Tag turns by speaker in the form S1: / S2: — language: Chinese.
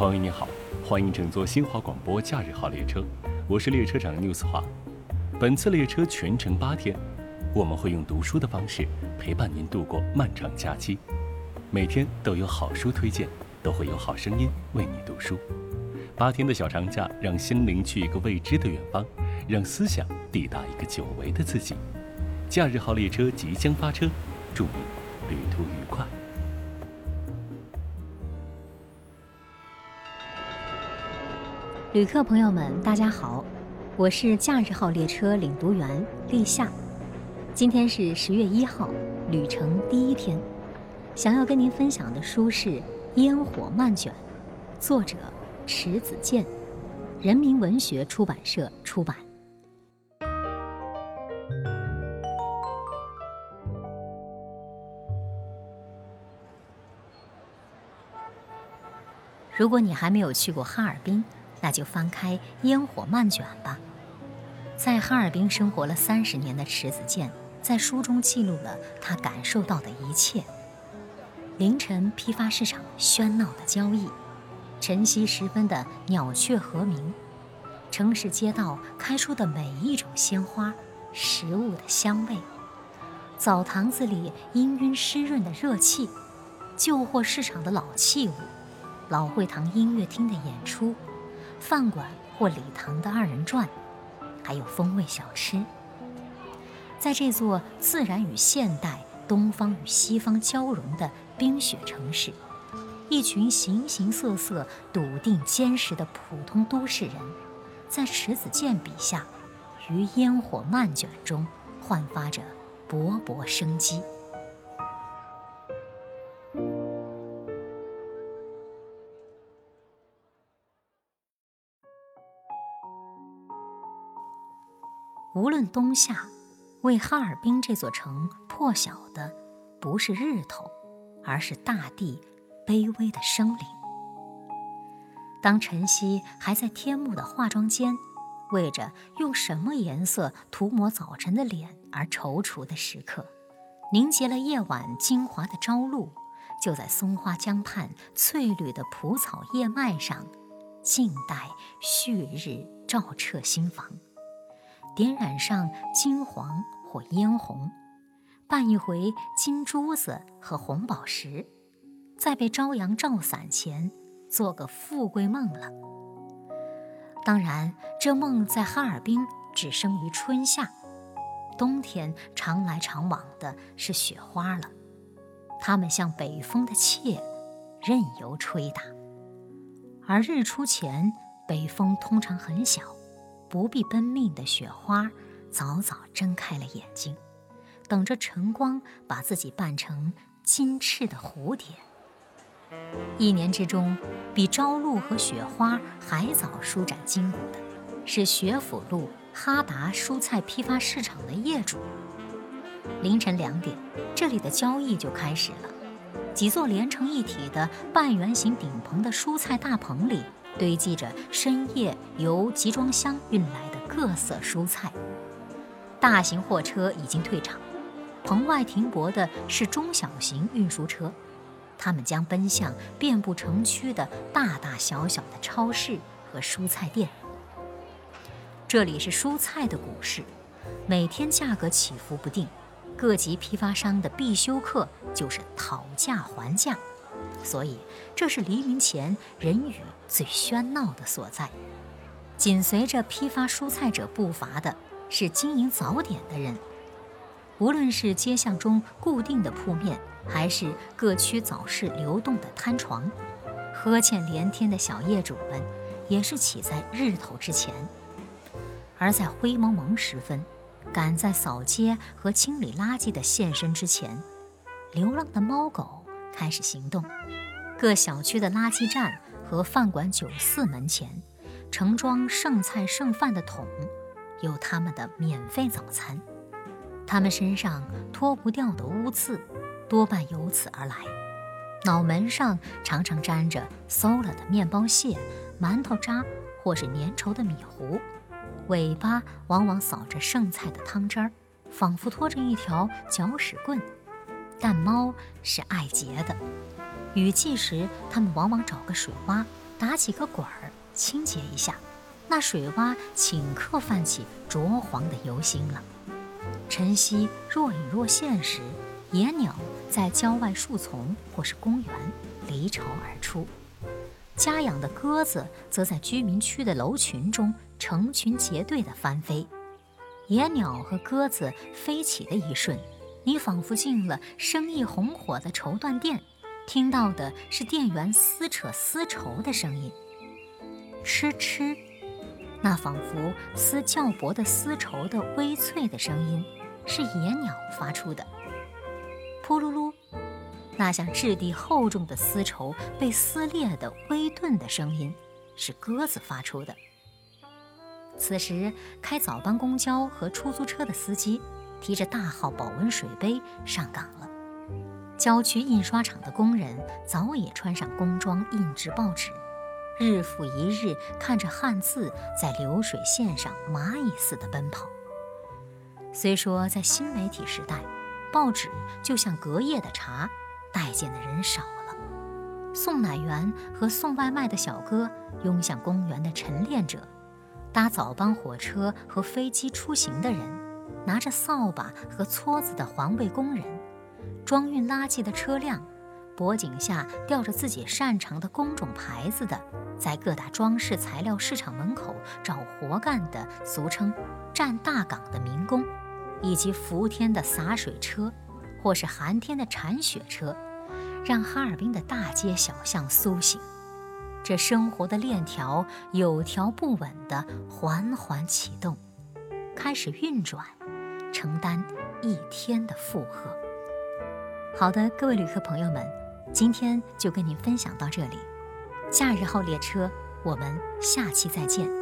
S1: 朋友你好，欢迎乘坐新华广播假日号列车，我是列车长 news 华。本次列车全程八天，我们会用读书的方式陪伴您度过漫长假期。每天都有好书推荐，都会有好声音为你读书。八天的小长假，让心灵去一个未知的远方，让思想抵达一个久违的自己。假日号列车即将发车，祝你旅途愉快。
S2: 旅客朋友们，大家好，我是假日号列车领读员立夏。今天是十月一号，旅程第一天。想要跟您分享的书是《烟火漫卷》，作者迟子建，人民文学出版社出版。如果你还没有去过哈尔滨，那就翻开《烟火漫卷》吧。在哈尔滨生活了三十年的迟子建，在书中记录了他感受到的一切：凌晨批发市场喧闹的交易，晨曦时分的鸟雀和鸣，城市街道开出的每一种鲜花，食物的香味，澡堂子里氤氲湿润的热气，旧货市场的老器物。老会堂音乐厅的演出，饭馆或礼堂的二人转，还有风味小吃。在这座自然与现代、东方与西方交融的冰雪城市，一群形形色色、笃定坚实的普通都市人，在迟子建笔下，于烟火漫卷中焕发着勃勃生机。无论冬夏，为哈尔滨这座城破晓的，不是日头，而是大地卑微的生灵。当晨曦还在天幕的化妆间，为着用什么颜色涂抹早晨的脸而踌躇的时刻，凝结了夜晚精华的朝露，就在松花江畔翠绿的蒲草叶脉上，静待旭日照彻心房。点染上金黄或嫣红，拌一回金珠子和红宝石，在被朝阳照散前做个富贵梦了。当然，这梦在哈尔滨只生于春夏，冬天常来常往的是雪花了。它们像北风的妾，任由吹打。而日出前，北风通常很小。不必奔命的雪花，早早睁开了眼睛，等着晨光把自己扮成金翅的蝴蝶。一年之中，比朝露和雪花还早舒展筋骨的，是学府路哈达蔬菜批发市场的业主。凌晨两点，这里的交易就开始了。几座连成一体的半圆形顶棚的蔬菜大棚里。堆积着深夜由集装箱运来的各色蔬菜，大型货车已经退场，棚外停泊的是中小型运输车，他们将奔向遍布城区的大大小小的超市和蔬菜店。这里是蔬菜的股市，每天价格起伏不定，各级批发商的必修课就是讨价还价。所以，这是黎明前人语最喧闹的所在。紧随着批发蔬菜者步伐的是经营早点的人。无论是街巷中固定的铺面，还是各区早市流动的摊床，呵欠连天的小业主们，也是起在日头之前。而在灰蒙蒙时分，赶在扫街和清理垃圾的现身之前，流浪的猫狗。开始行动，各小区的垃圾站和饭馆酒肆门前，盛装剩菜剩饭的桶，有他们的免费早餐。他们身上脱不掉的污渍，多半由此而来。脑门上常常沾着馊了的面包屑、馒头渣，或是粘稠的米糊。尾巴往往扫着剩菜的汤汁儿，仿佛拖着一条搅屎棍。但猫是爱洁的，雨季时它们往往找个水洼，打几个滚儿清洁一下，那水洼顷刻泛起灼黄的油星了。晨曦若隐若现时，野鸟在郊外树丛或是公园离巢而出，家养的鸽子则在居民区的楼群中成群结队地翻飞。野鸟和鸽子飞起的一瞬，你仿佛进了生意红火的绸缎店，听到的是店员撕扯丝绸的声音，哧哧，那仿佛撕较薄的丝绸的微脆的声音，是野鸟发出的。扑噜噜，那像质地厚重的丝绸被撕裂的微钝的声音，是鸽子发出的。此时，开早班公交和出租车的司机提着大号保温水杯上岗了。郊区印刷厂的工人早已穿上工装，印制报纸，日复一日看着汉字在流水线上蚂蚁似的奔跑。虽说在新媒体时代，报纸就像隔夜的茶，待见的人少了。送奶员和送外卖的小哥拥向公园的晨练者。搭早班火车和飞机出行的人，拿着扫把和撮子的环卫工人，装运垃圾的车辆，脖颈下吊着自己擅长的工种牌子的，在各大装饰材料市场门口找活干的，俗称站大岗的民工，以及伏天的洒水车，或是寒天的铲雪车，让哈尔滨的大街小巷苏醒。这生活的链条有条不紊地缓缓启动，开始运转，承担一天的负荷。好的，各位旅客朋友们，今天就跟您分享到这里。假日号列车，我们下期再见。